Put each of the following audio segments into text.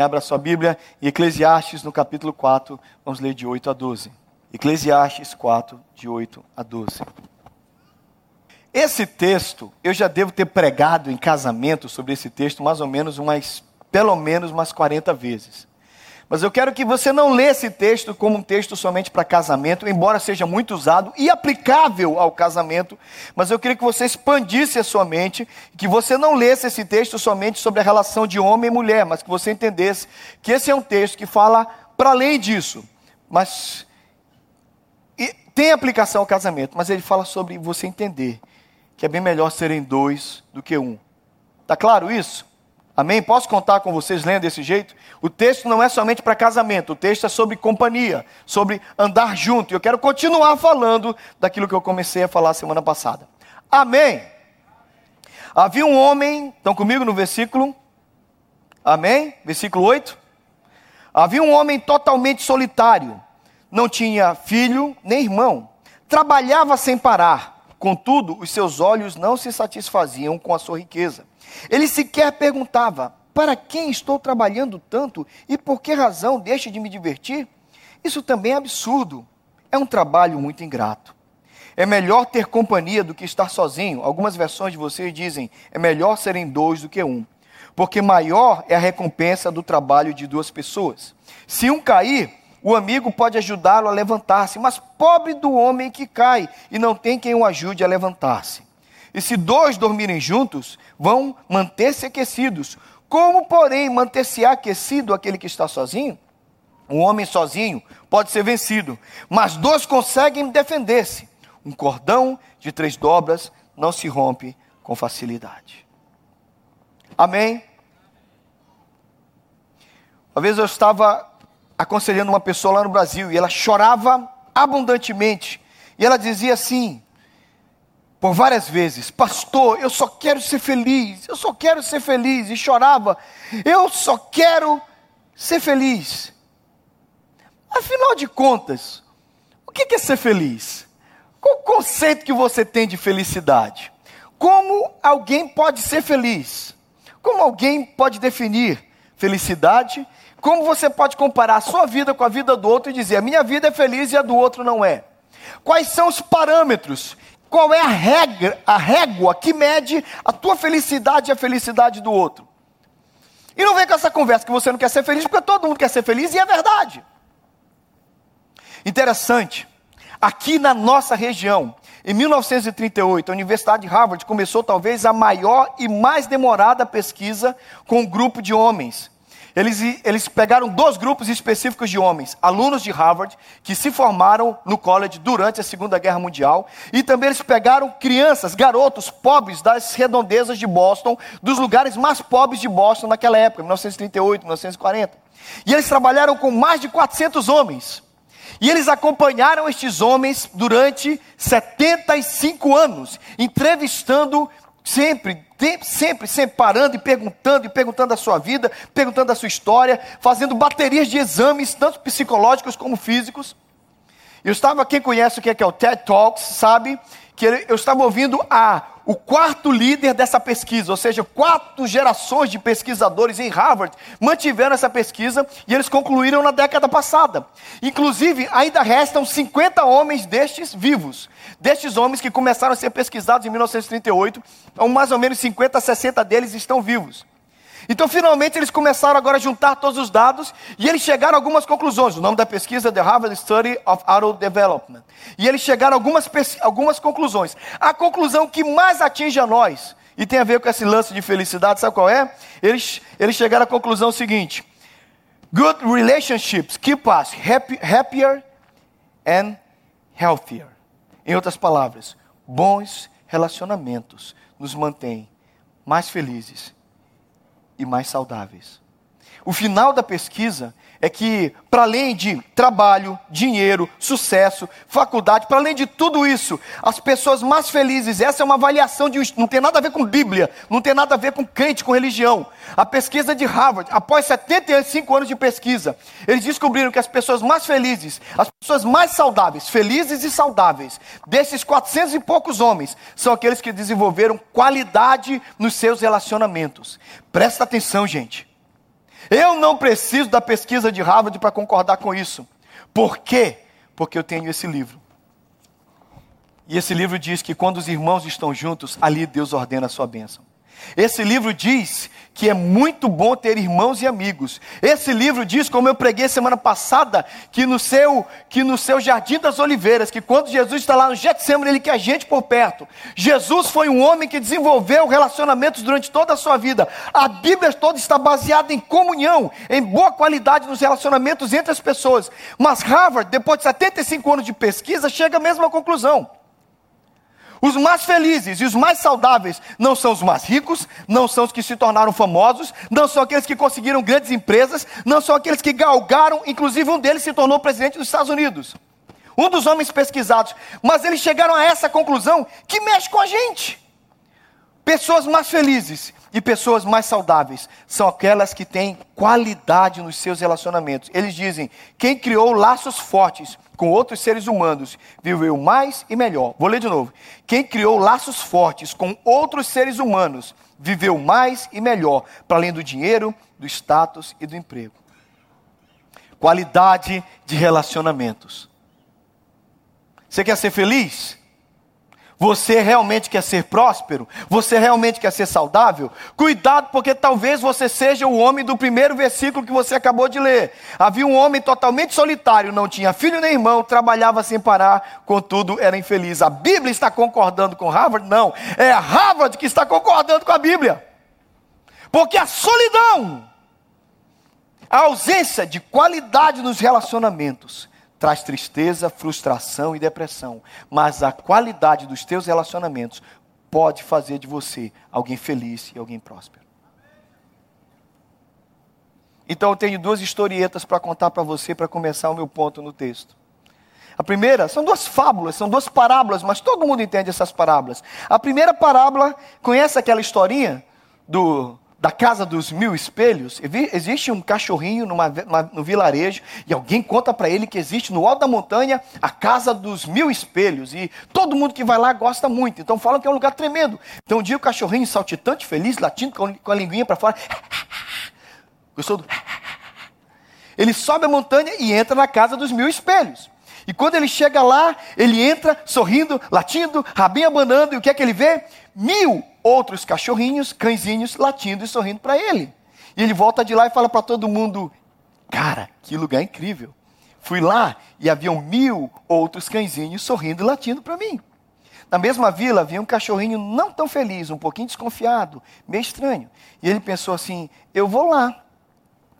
Abra sua Bíblia em Eclesiastes, no capítulo 4, vamos ler de 8 a 12. Eclesiastes 4, de 8 a 12. Esse texto, eu já devo ter pregado em casamento sobre esse texto mais ou menos umas, pelo menos umas 40 vezes. Mas eu quero que você não lê esse texto como um texto somente para casamento, embora seja muito usado e aplicável ao casamento, mas eu queria que você expandisse a sua mente, que você não lesse esse texto somente sobre a relação de homem e mulher, mas que você entendesse que esse é um texto que fala para além disso, mas tem aplicação ao casamento, mas ele fala sobre você entender que é bem melhor serem dois do que um. Tá claro isso? Amém? Posso contar com vocês lendo desse jeito? O texto não é somente para casamento, o texto é sobre companhia, sobre andar junto. E eu quero continuar falando daquilo que eu comecei a falar semana passada. Amém? Havia um homem, estão comigo no versículo? Amém? Versículo 8. Havia um homem totalmente solitário, não tinha filho nem irmão, trabalhava sem parar, contudo, os seus olhos não se satisfaziam com a sua riqueza ele sequer perguntava: para quem estou trabalhando tanto e por que razão deixa de me divertir? Isso também é absurdo. É um trabalho muito ingrato. É melhor ter companhia do que estar sozinho. Algumas versões de vocês dizem: é melhor serem dois do que um. Porque maior é a recompensa do trabalho de duas pessoas. Se um cair, o amigo pode ajudá-lo a levantar-se, mas pobre do homem que cai e não tem quem o ajude a levantar-se. E se dois dormirem juntos, vão manter-se aquecidos. Como, porém, manter-se aquecido aquele que está sozinho? Um homem sozinho pode ser vencido, mas dois conseguem defender-se. Um cordão de três dobras não se rompe com facilidade. Amém? Uma vez eu estava aconselhando uma pessoa lá no Brasil e ela chorava abundantemente. E ela dizia assim: por várias vezes: Pastor, eu só quero ser feliz, eu só quero ser feliz. E chorava: Eu só quero ser feliz. Afinal de contas, o que é ser feliz? Qual o conceito que você tem de felicidade? Como alguém pode ser feliz? Como alguém pode definir felicidade? Como você pode comparar a sua vida com a vida do outro e dizer: a minha vida é feliz e a do outro não é? Quais são os parâmetros qual é a regra, a régua que mede a tua felicidade e a felicidade do outro? E não vem com essa conversa que você não quer ser feliz, porque todo mundo quer ser feliz e é verdade. Interessante, aqui na nossa região, em 1938, a Universidade de Harvard começou talvez a maior e mais demorada pesquisa com um grupo de homens eles, eles pegaram dois grupos específicos de homens, alunos de Harvard, que se formaram no college durante a Segunda Guerra Mundial, e também eles pegaram crianças, garotos pobres das redondezas de Boston, dos lugares mais pobres de Boston naquela época, 1938, 1940. E eles trabalharam com mais de 400 homens. E eles acompanharam estes homens durante 75 anos, entrevistando sempre sempre, sempre parando e perguntando, e perguntando a sua vida, perguntando a sua história, fazendo baterias de exames, tanto psicológicos como físicos. Eu estava, quem conhece o que é, que é o TED Talks, sabe que eu estava ouvindo a, o quarto líder dessa pesquisa, ou seja, quatro gerações de pesquisadores em Harvard mantiveram essa pesquisa e eles concluíram na década passada. Inclusive, ainda restam 50 homens destes vivos. Destes homens que começaram a ser pesquisados em 1938, então mais ou menos 50 60 deles estão vivos. Então, finalmente, eles começaram agora a juntar todos os dados e eles chegaram a algumas conclusões. O nome da pesquisa é The Harvard Study of Auto Development. E eles chegaram a algumas, algumas conclusões. A conclusão que mais atinge a nós, e tem a ver com esse lance de felicidade, sabe qual é? Eles, eles chegaram à conclusão seguinte: Good relationships keep us happy, happier and healthier. Em outras palavras, bons relacionamentos nos mantêm mais felizes e mais saudáveis. O final da pesquisa é que, para além de trabalho, dinheiro, sucesso, faculdade, para além de tudo isso, as pessoas mais felizes, essa é uma avaliação de. não tem nada a ver com Bíblia, não tem nada a ver com crente, com religião. A pesquisa de Harvard, após 75 anos de pesquisa, eles descobriram que as pessoas mais felizes, as pessoas mais saudáveis, felizes e saudáveis, desses 400 e poucos homens, são aqueles que desenvolveram qualidade nos seus relacionamentos. Presta atenção, gente. Eu não preciso da pesquisa de Harvard para concordar com isso. Por quê? Porque eu tenho esse livro. E esse livro diz que quando os irmãos estão juntos, ali Deus ordena a sua bênção. Esse livro diz que é muito bom ter irmãos e amigos. Esse livro diz, como eu preguei semana passada, que no seu que no seu jardim das oliveiras, que quando Jesus está lá no Getsemane, ele quer gente por perto. Jesus foi um homem que desenvolveu relacionamentos durante toda a sua vida. A Bíblia toda está baseada em comunhão, em boa qualidade nos relacionamentos entre as pessoas. Mas Harvard, depois de 75 anos de pesquisa, chega à mesma conclusão. Os mais felizes e os mais saudáveis não são os mais ricos, não são os que se tornaram famosos, não são aqueles que conseguiram grandes empresas, não são aqueles que galgaram, inclusive um deles se tornou presidente dos Estados Unidos. Um dos homens pesquisados. Mas eles chegaram a essa conclusão que mexe com a gente. Pessoas mais felizes e pessoas mais saudáveis são aquelas que têm qualidade nos seus relacionamentos. Eles dizem: quem criou laços fortes com outros seres humanos viveu mais e melhor. Vou ler de novo. Quem criou laços fortes com outros seres humanos viveu mais e melhor, para além do dinheiro, do status e do emprego. Qualidade de relacionamentos. Você quer ser feliz? Você realmente quer ser próspero? Você realmente quer ser saudável? Cuidado, porque talvez você seja o homem do primeiro versículo que você acabou de ler. Havia um homem totalmente solitário, não tinha filho nem irmão, trabalhava sem parar, contudo era infeliz. A Bíblia está concordando com Harvard? Não, é Harvard que está concordando com a Bíblia. Porque a solidão, a ausência de qualidade nos relacionamentos, traz tristeza, frustração e depressão, mas a qualidade dos teus relacionamentos pode fazer de você alguém feliz e alguém próspero. Então eu tenho duas historietas para contar para você para começar o meu ponto no texto. A primeira são duas fábulas, são duas parábolas, mas todo mundo entende essas parábolas. A primeira parábola, conhece aquela historinha do da casa dos mil espelhos, existe um cachorrinho numa, no vilarejo e alguém conta para ele que existe no alto da montanha a casa dos mil espelhos e todo mundo que vai lá gosta muito. Então falam que é um lugar tremendo. Então um dia o cachorrinho saltitante, feliz, latindo com, com a linguinha para fora. Gostou do? Ele sobe a montanha e entra na casa dos mil espelhos. E quando ele chega lá, ele entra sorrindo, latindo, rabinho abanando, e o que é que ele vê? Mil outros cachorrinhos, cãezinhos, latindo e sorrindo para ele. E ele volta de lá e fala para todo mundo: Cara, que lugar incrível. Fui lá e havia mil outros cãezinhos sorrindo e latindo para mim. Na mesma vila havia um cachorrinho não tão feliz, um pouquinho desconfiado, meio estranho. E ele pensou assim: Eu vou lá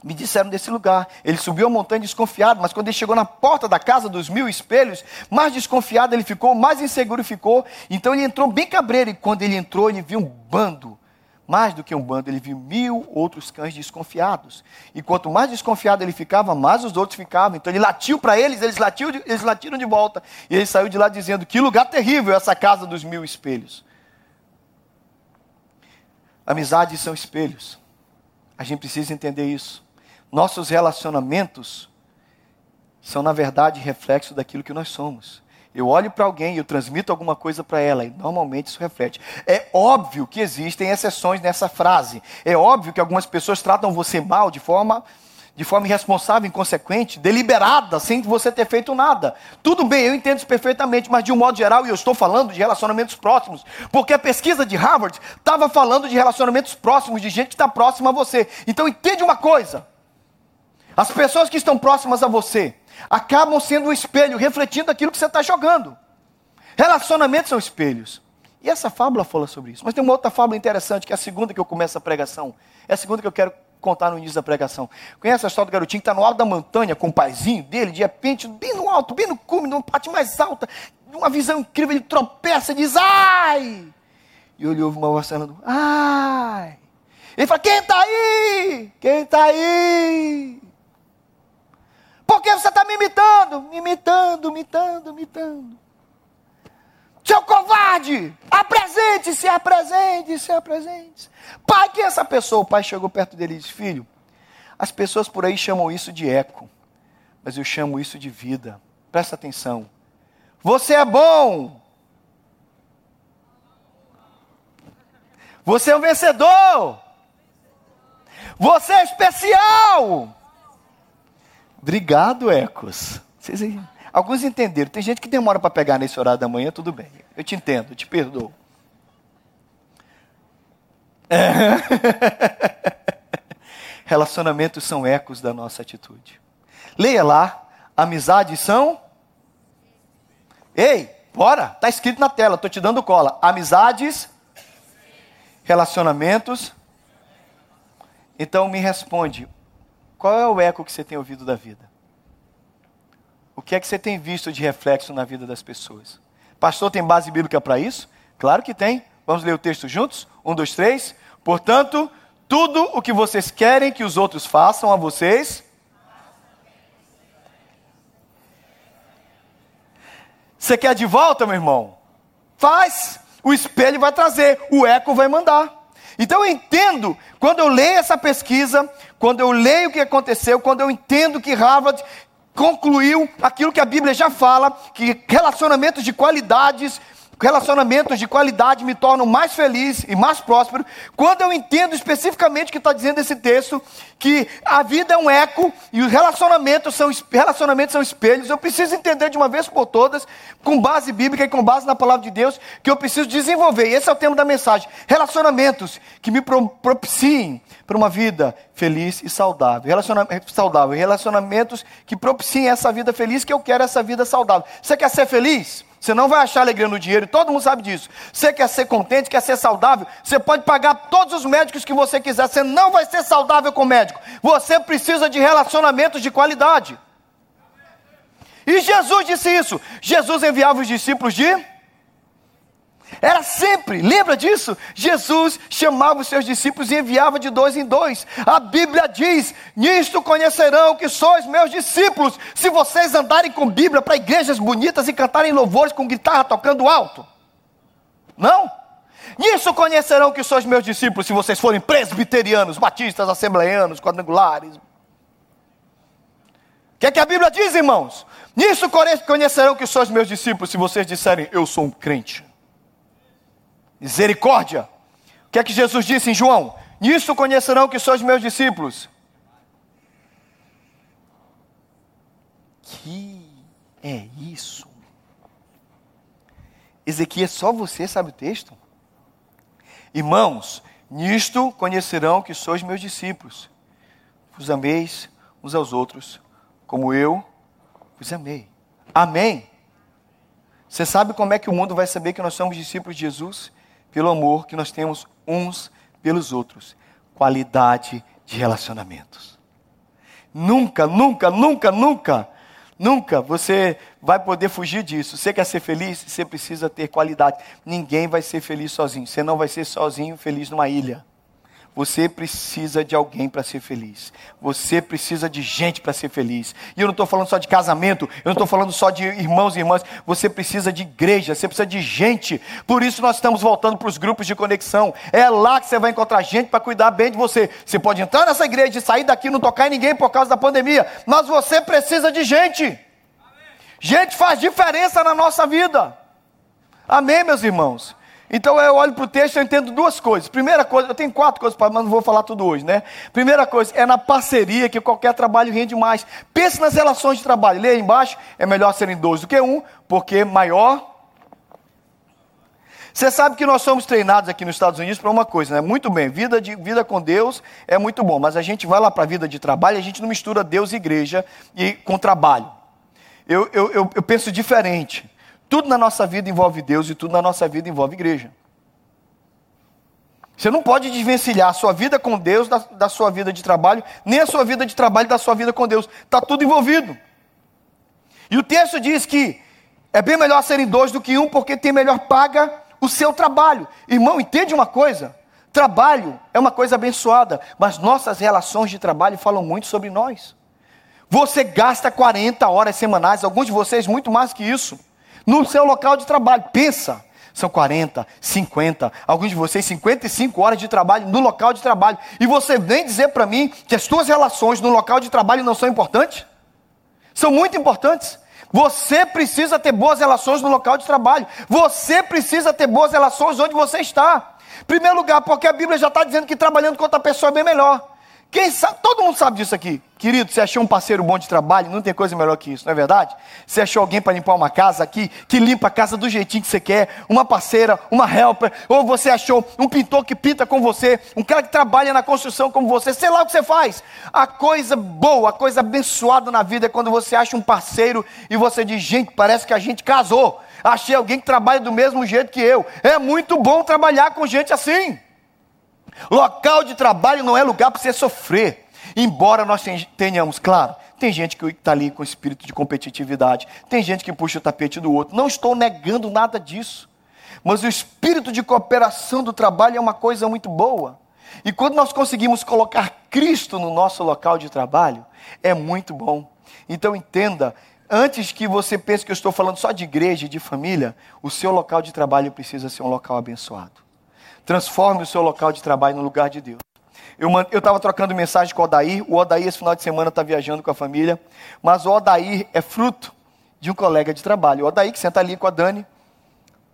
me disseram desse lugar. Ele subiu a montanha desconfiado, mas quando ele chegou na porta da casa dos mil espelhos, mais desconfiado ele ficou, mais inseguro ficou. Então ele entrou bem cabreiro, e quando ele entrou, ele viu um bando. Mais do que um bando, ele viu mil outros cães desconfiados. E quanto mais desconfiado ele ficava, mais os outros ficavam. Então ele latiu para eles, eles, latiu, eles latiram de volta. E ele saiu de lá dizendo: Que lugar terrível essa casa dos mil espelhos. Amizades são espelhos. A gente precisa entender isso. Nossos relacionamentos são, na verdade, reflexo daquilo que nós somos. Eu olho para alguém e eu transmito alguma coisa para ela, e normalmente isso reflete. É óbvio que existem exceções nessa frase. É óbvio que algumas pessoas tratam você mal de forma de forma irresponsável, inconsequente, deliberada, sem você ter feito nada. Tudo bem, eu entendo isso perfeitamente, mas de um modo geral, e eu estou falando de relacionamentos próximos, porque a pesquisa de Harvard estava falando de relacionamentos próximos, de gente que está próxima a você. Então entende uma coisa: as pessoas que estão próximas a você acabam sendo um espelho, refletindo aquilo que você está jogando. Relacionamentos são espelhos. E essa fábula fala sobre isso. Mas tem uma outra fábula interessante, que é a segunda que eu começo a pregação. É a segunda que eu quero contar no início da pregação. Conhece a história do garotinho que está no alto da montanha com o paizinho dele, de repente, bem no alto, bem no cume, numa parte mais alta, uma visão incrível, ele tropeça e diz, ai! E ele ouve uma voz falando, ai! Ele fala, quem está aí? Quem está aí? Por que você está me imitando? Me imitando, imitando, imitando. Seu covarde, apresente-se, apresente-se, apresente-se. Pai, quem é essa pessoa? O pai chegou perto dele e disse: Filho, as pessoas por aí chamam isso de eco, mas eu chamo isso de vida. Presta atenção. Você é bom. Você é um vencedor. Você é especial. Obrigado, Ecos. Vocês, alguns entenderam. Tem gente que demora para pegar nesse horário da manhã, tudo bem. Eu te entendo, eu te perdoo. É. Relacionamentos são ecos da nossa atitude. Leia lá, amizades são. Ei, bora, está escrito na tela, estou te dando cola. Amizades, relacionamentos. Então me responde, qual é o eco que você tem ouvido da vida? O que é que você tem visto de reflexo na vida das pessoas? Pastor, tem base bíblica para isso? Claro que tem. Vamos ler o texto juntos? Um, dois, três. Portanto, tudo o que vocês querem que os outros façam a vocês. Você quer de volta, meu irmão? Faz. O espelho vai trazer, o eco vai mandar. Então eu entendo, quando eu leio essa pesquisa, quando eu leio o que aconteceu, quando eu entendo que Harvard concluiu aquilo que a Bíblia já fala, que relacionamentos de qualidades relacionamentos de qualidade me tornam mais feliz e mais próspero, quando eu entendo especificamente o que está dizendo esse texto, que a vida é um eco e os relacionamentos são, relacionamentos são espelhos, eu preciso entender de uma vez por todas, com base bíblica e com base na palavra de Deus, que eu preciso desenvolver. Esse é o tema da mensagem: relacionamentos que me propiciem para uma vida feliz e saudável. Relacionamento saudável, relacionamentos que propiciem essa vida feliz, que eu quero essa vida saudável. Você quer ser feliz? Você não vai achar alegria no dinheiro, todo mundo sabe disso. Você quer ser contente, quer ser saudável, você pode pagar todos os médicos que você quiser, você não vai ser saudável com médico. Você precisa de relacionamentos de qualidade. E Jesus disse isso. Jesus enviava os discípulos de era sempre, lembra disso? Jesus chamava os seus discípulos e enviava de dois em dois. A Bíblia diz: Nisto conhecerão que sois meus discípulos, se vocês andarem com Bíblia para igrejas bonitas e cantarem louvores com guitarra tocando alto. Não? Nisso conhecerão que sois meus discípulos, se vocês forem presbiterianos, batistas, assembleianos, quadrangulares. O que é que a Bíblia diz, irmãos? Nisso conhecerão que sois meus discípulos, se vocês disserem, eu sou um crente. Misericórdia. O que é que Jesus disse em João? Nisso conhecerão que sois meus discípulos. Que é isso? Ezequias, só você sabe o texto? Irmãos, nisto conhecerão que sois meus discípulos. Vos ameis uns aos outros, como eu vos amei. Amém. Você sabe como é que o mundo vai saber que nós somos discípulos de Jesus? Pelo amor que nós temos uns pelos outros. Qualidade de relacionamentos. Nunca, nunca, nunca, nunca, nunca você vai poder fugir disso. Você quer ser feliz? Você precisa ter qualidade. Ninguém vai ser feliz sozinho. Você não vai ser sozinho feliz numa ilha. Você precisa de alguém para ser feliz. Você precisa de gente para ser feliz. E eu não estou falando só de casamento, eu não estou falando só de irmãos e irmãs. Você precisa de igreja, você precisa de gente. Por isso nós estamos voltando para os grupos de conexão. É lá que você vai encontrar gente para cuidar bem de você. Você pode entrar nessa igreja e sair daqui não tocar em ninguém por causa da pandemia. Mas você precisa de gente. Gente faz diferença na nossa vida. Amém, meus irmãos? Então eu olho para o texto e entendo duas coisas. Primeira coisa, eu tenho quatro coisas, mas não vou falar tudo hoje, né? Primeira coisa, é na parceria que qualquer trabalho rende mais. Pense nas relações de trabalho. Leia embaixo, é melhor serem dois do que um, porque maior. Você sabe que nós somos treinados aqui nos Estados Unidos para uma coisa, né? Muito bem, vida, de, vida com Deus é muito bom, mas a gente vai lá para a vida de trabalho e a gente não mistura Deus e igreja e, com trabalho. Eu, eu, eu, eu penso diferente. Tudo na nossa vida envolve Deus e tudo na nossa vida envolve igreja. Você não pode desvencilhar a sua vida com Deus da, da sua vida de trabalho, nem a sua vida de trabalho da sua vida com Deus. Está tudo envolvido. E o texto diz que é bem melhor serem dois do que um, porque tem melhor paga o seu trabalho. Irmão, entende uma coisa? Trabalho é uma coisa abençoada, mas nossas relações de trabalho falam muito sobre nós. Você gasta 40 horas semanais, alguns de vocês muito mais que isso no seu local de trabalho. Pensa, são 40, 50, alguns de vocês 55 horas de trabalho no local de trabalho. E você vem dizer para mim que as suas relações no local de trabalho não são importantes? São muito importantes. Você precisa ter boas relações no local de trabalho. Você precisa ter boas relações onde você está. Em primeiro lugar, porque a Bíblia já está dizendo que trabalhando com outra pessoa é bem melhor. Quem sabe, todo mundo sabe disso aqui. Querido, você achou um parceiro bom de trabalho, não tem coisa melhor que isso, não é verdade? Você achou alguém para limpar uma casa aqui, que limpa a casa do jeitinho que você quer, uma parceira, uma helper, ou você achou um pintor que pinta com você, um cara que trabalha na construção como você, sei lá o que você faz. A coisa boa, a coisa abençoada na vida é quando você acha um parceiro e você diz, gente, parece que a gente casou. Achei alguém que trabalha do mesmo jeito que eu. É muito bom trabalhar com gente assim. Local de trabalho não é lugar para você sofrer. Embora nós tenhamos, claro, tem gente que está ali com espírito de competitividade, tem gente que puxa o tapete do outro. Não estou negando nada disso. Mas o espírito de cooperação do trabalho é uma coisa muito boa. E quando nós conseguimos colocar Cristo no nosso local de trabalho, é muito bom. Então entenda, antes que você pense que eu estou falando só de igreja e de família, o seu local de trabalho precisa ser um local abençoado. Transforme o seu local de trabalho no lugar de Deus. Eu estava trocando mensagem com o Odair. O Odair, esse final de semana, está viajando com a família. Mas o Odair é fruto de um colega de trabalho. O Odair, que senta ali com a Dani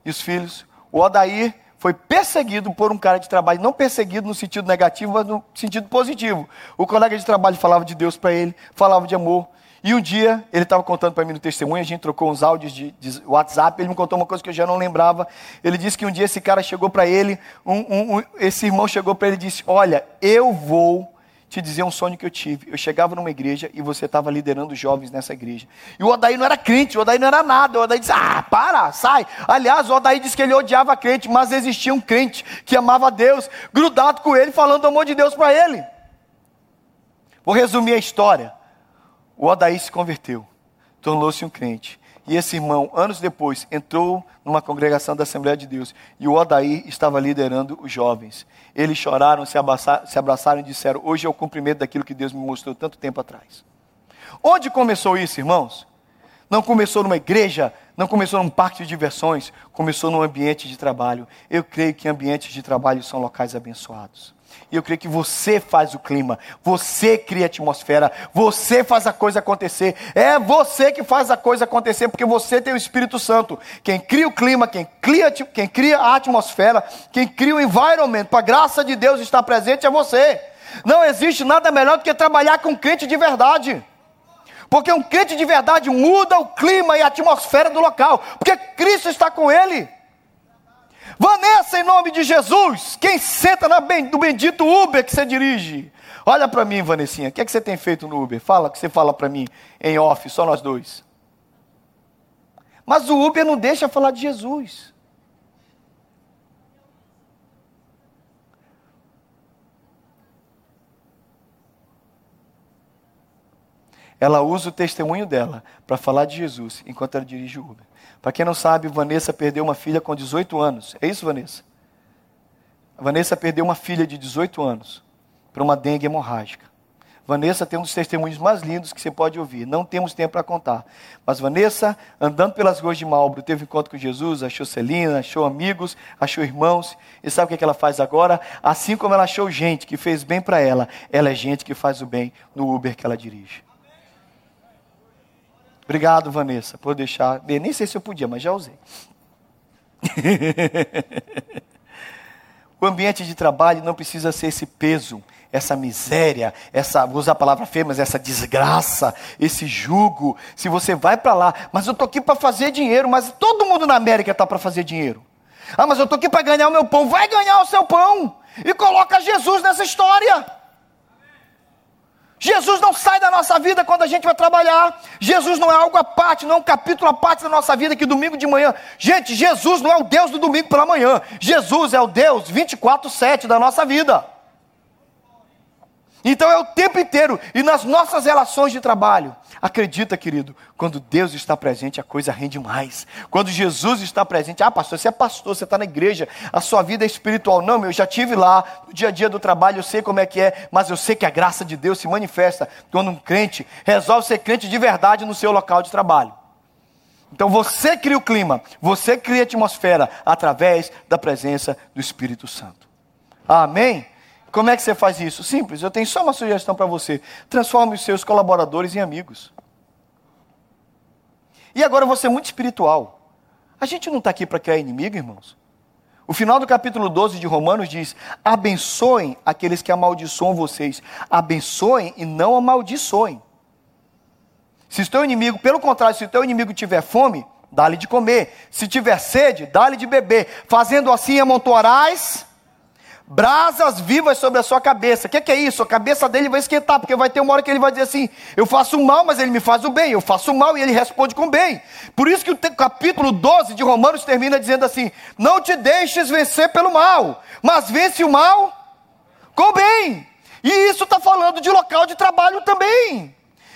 e os filhos. O Odair foi perseguido por um cara de trabalho, não perseguido no sentido negativo, mas no sentido positivo. O colega de trabalho falava de Deus para ele, falava de amor, e um dia, ele estava contando para mim no testemunho, a gente trocou uns áudios de, de, WhatsApp, ele me contou uma coisa que eu já não lembrava. Ele disse que um dia esse cara chegou para ele, um, um, um, esse irmão chegou para ele e disse: Olha, eu vou te dizer um sonho que eu tive. Eu chegava numa igreja e você estava liderando jovens nessa igreja. E o Odaí não era crente, o Odaí não era nada. O Odaí disse: Ah, para, sai. Aliás, o Odaí disse que ele odiava crente, mas existia um crente que amava Deus, grudado com ele, falando o amor de Deus para ele. Vou resumir a história. O Odaí se converteu, tornou-se um crente. E esse irmão, anos depois, entrou numa congregação da Assembleia de Deus. E o Odaí estava liderando os jovens. Eles choraram, se abraçaram, se abraçaram e disseram: Hoje é o cumprimento daquilo que Deus me mostrou tanto tempo atrás. Onde começou isso, irmãos? Não começou numa igreja, não começou num parque de diversões, começou num ambiente de trabalho. Eu creio que ambientes de trabalho são locais abençoados. E eu creio que você faz o clima, você cria a atmosfera, você faz a coisa acontecer. É você que faz a coisa acontecer, porque você tem o Espírito Santo. Quem cria o clima, quem cria, quem cria a atmosfera, quem cria o environment, para a graça de Deus estar presente é você. Não existe nada melhor do que trabalhar com crente de verdade. Porque um crente de verdade muda o clima e a atmosfera do local, porque Cristo está com ele. Vanessa, em nome de Jesus, quem senta no bendito Uber que você dirige? Olha para mim, Vanessinha, o que, é que você tem feito no Uber? Fala, que você fala para mim em off, só nós dois. Mas o Uber não deixa falar de Jesus. Ela usa o testemunho dela para falar de Jesus enquanto ela dirige o Uber. Para quem não sabe, Vanessa perdeu uma filha com 18 anos. É isso, Vanessa? A Vanessa perdeu uma filha de 18 anos para uma dengue hemorrágica. Vanessa tem um dos testemunhos mais lindos que você pode ouvir. Não temos tempo para contar. Mas Vanessa, andando pelas ruas de Malbro, teve um encontro com Jesus, achou Celina, achou amigos, achou irmãos. E sabe o que ela faz agora? Assim como ela achou gente que fez bem para ela, ela é gente que faz o bem no Uber que ela dirige. Obrigado, Vanessa, por deixar. Bem, nem sei se eu podia, mas já usei. o ambiente de trabalho não precisa ser esse peso, essa miséria, essa, vou usar a palavra feia, mas essa desgraça, esse jugo. Se você vai para lá, mas eu estou aqui para fazer dinheiro, mas todo mundo na América está para fazer dinheiro. Ah, mas eu estou aqui para ganhar o meu pão. Vai ganhar o seu pão e coloca Jesus nessa história. Jesus não sai da nossa vida quando a gente vai trabalhar. Jesus não é algo à parte, não é um capítulo à parte da nossa vida que domingo de manhã. Gente, Jesus não é o Deus do domingo pela manhã. Jesus é o Deus 24/7 da nossa vida. Então é o tempo inteiro e nas nossas relações de trabalho. Acredita, querido, quando Deus está presente, a coisa rende mais. Quando Jesus está presente, ah, pastor, você é pastor, você está na igreja, a sua vida é espiritual. Não, eu já tive lá, no dia a dia do trabalho, eu sei como é que é, mas eu sei que a graça de Deus se manifesta quando um crente resolve ser crente de verdade no seu local de trabalho. Então você cria o clima, você cria a atmosfera através da presença do Espírito Santo. Amém? Como é que você faz isso? Simples, eu tenho só uma sugestão para você. Transforme os seus colaboradores em amigos. E agora você é muito espiritual. A gente não está aqui para criar inimigo, irmãos. O final do capítulo 12 de Romanos diz: abençoem aqueles que amaldiçoam vocês, abençoem e não amaldiçoem. Se o teu inimigo, pelo contrário, se o teu inimigo tiver fome, dá-lhe de comer. Se tiver sede, dá-lhe de beber. Fazendo assim, amontoarás brasas vivas sobre a sua cabeça. O que, que, é isso? A cabeça dele vai esquentar, porque vai ter uma hora que ele vai dizer assim: Eu faço mal, mas ele me faz o bem. Eu faço mal e ele responde com bem. Por isso que o capítulo 12 de Romanos termina dizendo assim: Não te deixes vencer pelo mal, mas vence o mal com bem. E isso está falando de local de trabalho também.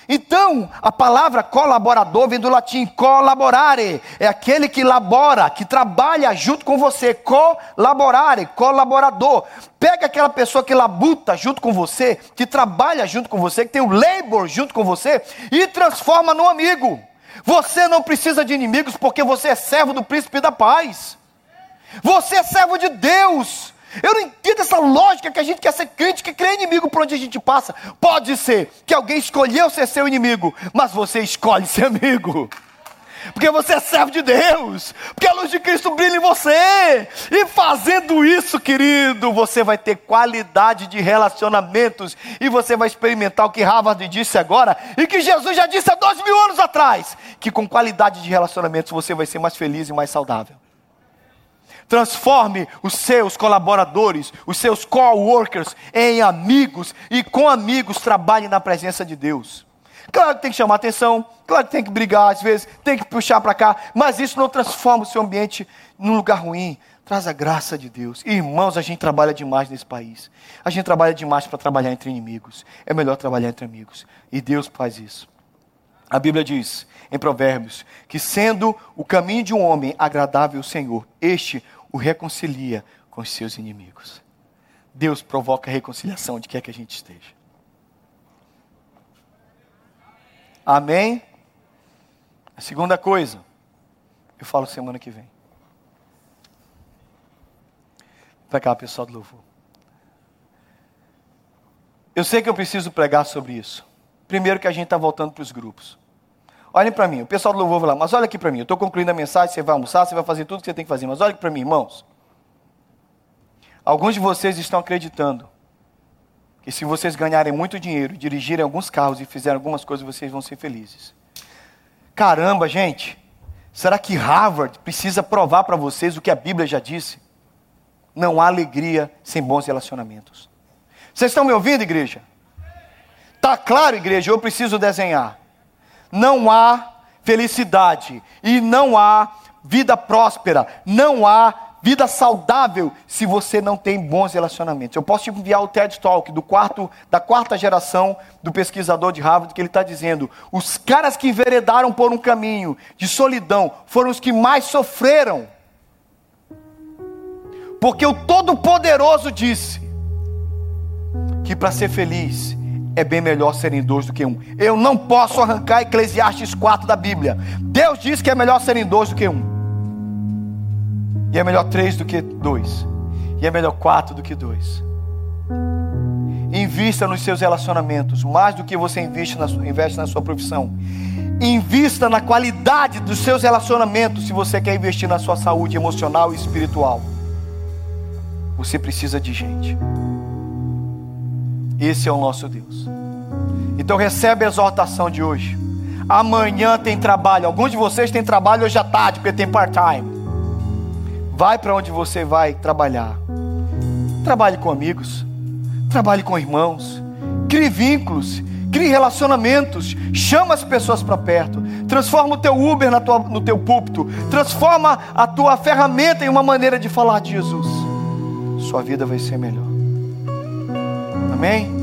Então, a palavra colaborador vem do latim colaborare, é aquele que labora, que trabalha junto com você, colaborare, colaborador. Pega aquela pessoa que labuta junto com você, que trabalha junto com você, que tem o labor junto com você e transforma num amigo. Você não precisa de inimigos porque você é servo do príncipe da paz. Você é servo de Deus. Eu não entendo essa lógica que a gente quer ser crente, que crê inimigo por onde a gente passa. Pode ser que alguém escolheu ser seu inimigo, mas você escolhe ser amigo. Porque você é servo de Deus, porque a luz de Cristo brilha em você, e fazendo isso, querido, você vai ter qualidade de relacionamentos, e você vai experimentar o que Harvard disse agora, e que Jesus já disse há dois mil anos atrás: que com qualidade de relacionamentos você vai ser mais feliz e mais saudável. Transforme os seus colaboradores, os seus co-workers em amigos e com amigos trabalhe na presença de Deus. Claro que tem que chamar atenção, claro que tem que brigar às vezes, tem que puxar para cá, mas isso não transforma o seu ambiente num lugar ruim. Traz a graça de Deus. Irmãos, a gente trabalha demais nesse país. A gente trabalha demais para trabalhar entre inimigos. É melhor trabalhar entre amigos. E Deus faz isso. A Bíblia diz em Provérbios que sendo o caminho de um homem agradável ao Senhor, este o reconcilia com os seus inimigos. Deus provoca a reconciliação onde quer que a gente esteja. Amém? A segunda coisa, eu falo semana que vem. Para cá, pessoal do louvor. Eu sei que eu preciso pregar sobre isso. Primeiro que a gente está voltando para os grupos. Olhem para mim, o pessoal do louvor vai lá, mas olha aqui para mim, eu estou concluindo a mensagem, você vai almoçar, você vai fazer tudo que você tem que fazer, mas olha para mim, irmãos. Alguns de vocês estão acreditando que se vocês ganharem muito dinheiro, dirigirem alguns carros e fizerem algumas coisas, vocês vão ser felizes. Caramba, gente, será que Harvard precisa provar para vocês o que a Bíblia já disse? Não há alegria sem bons relacionamentos. Vocês estão me ouvindo, igreja? Tá claro, igreja? Eu preciso desenhar não há felicidade e não há vida próspera, não há vida saudável se você não tem bons relacionamentos. Eu posso te enviar o TED Talk do quarto, da quarta geração do pesquisador de Harvard que ele está dizendo: os caras que enveredaram por um caminho de solidão foram os que mais sofreram. Porque o Todo-Poderoso disse que para ser feliz é bem melhor serem dois do que um. Eu não posso arrancar Eclesiastes 4 da Bíblia. Deus diz que é melhor serem dois do que um. E é melhor três do que dois. E é melhor quatro do que dois. Invista nos seus relacionamentos, mais do que você investe na, investe na sua profissão. Invista na qualidade dos seus relacionamentos se você quer investir na sua saúde emocional e espiritual. Você precisa de gente. Esse é o nosso Deus. Então recebe a exortação de hoje. Amanhã tem trabalho. Alguns de vocês têm trabalho hoje à tarde, porque tem part-time. Vai para onde você vai trabalhar. Trabalhe com amigos. Trabalhe com irmãos. Crie vínculos. Crie relacionamentos. Chama as pessoas para perto. Transforma o teu Uber tua, no teu púlpito. Transforma a tua ferramenta em uma maneira de falar de Jesus. Sua vida vai ser melhor. Amém?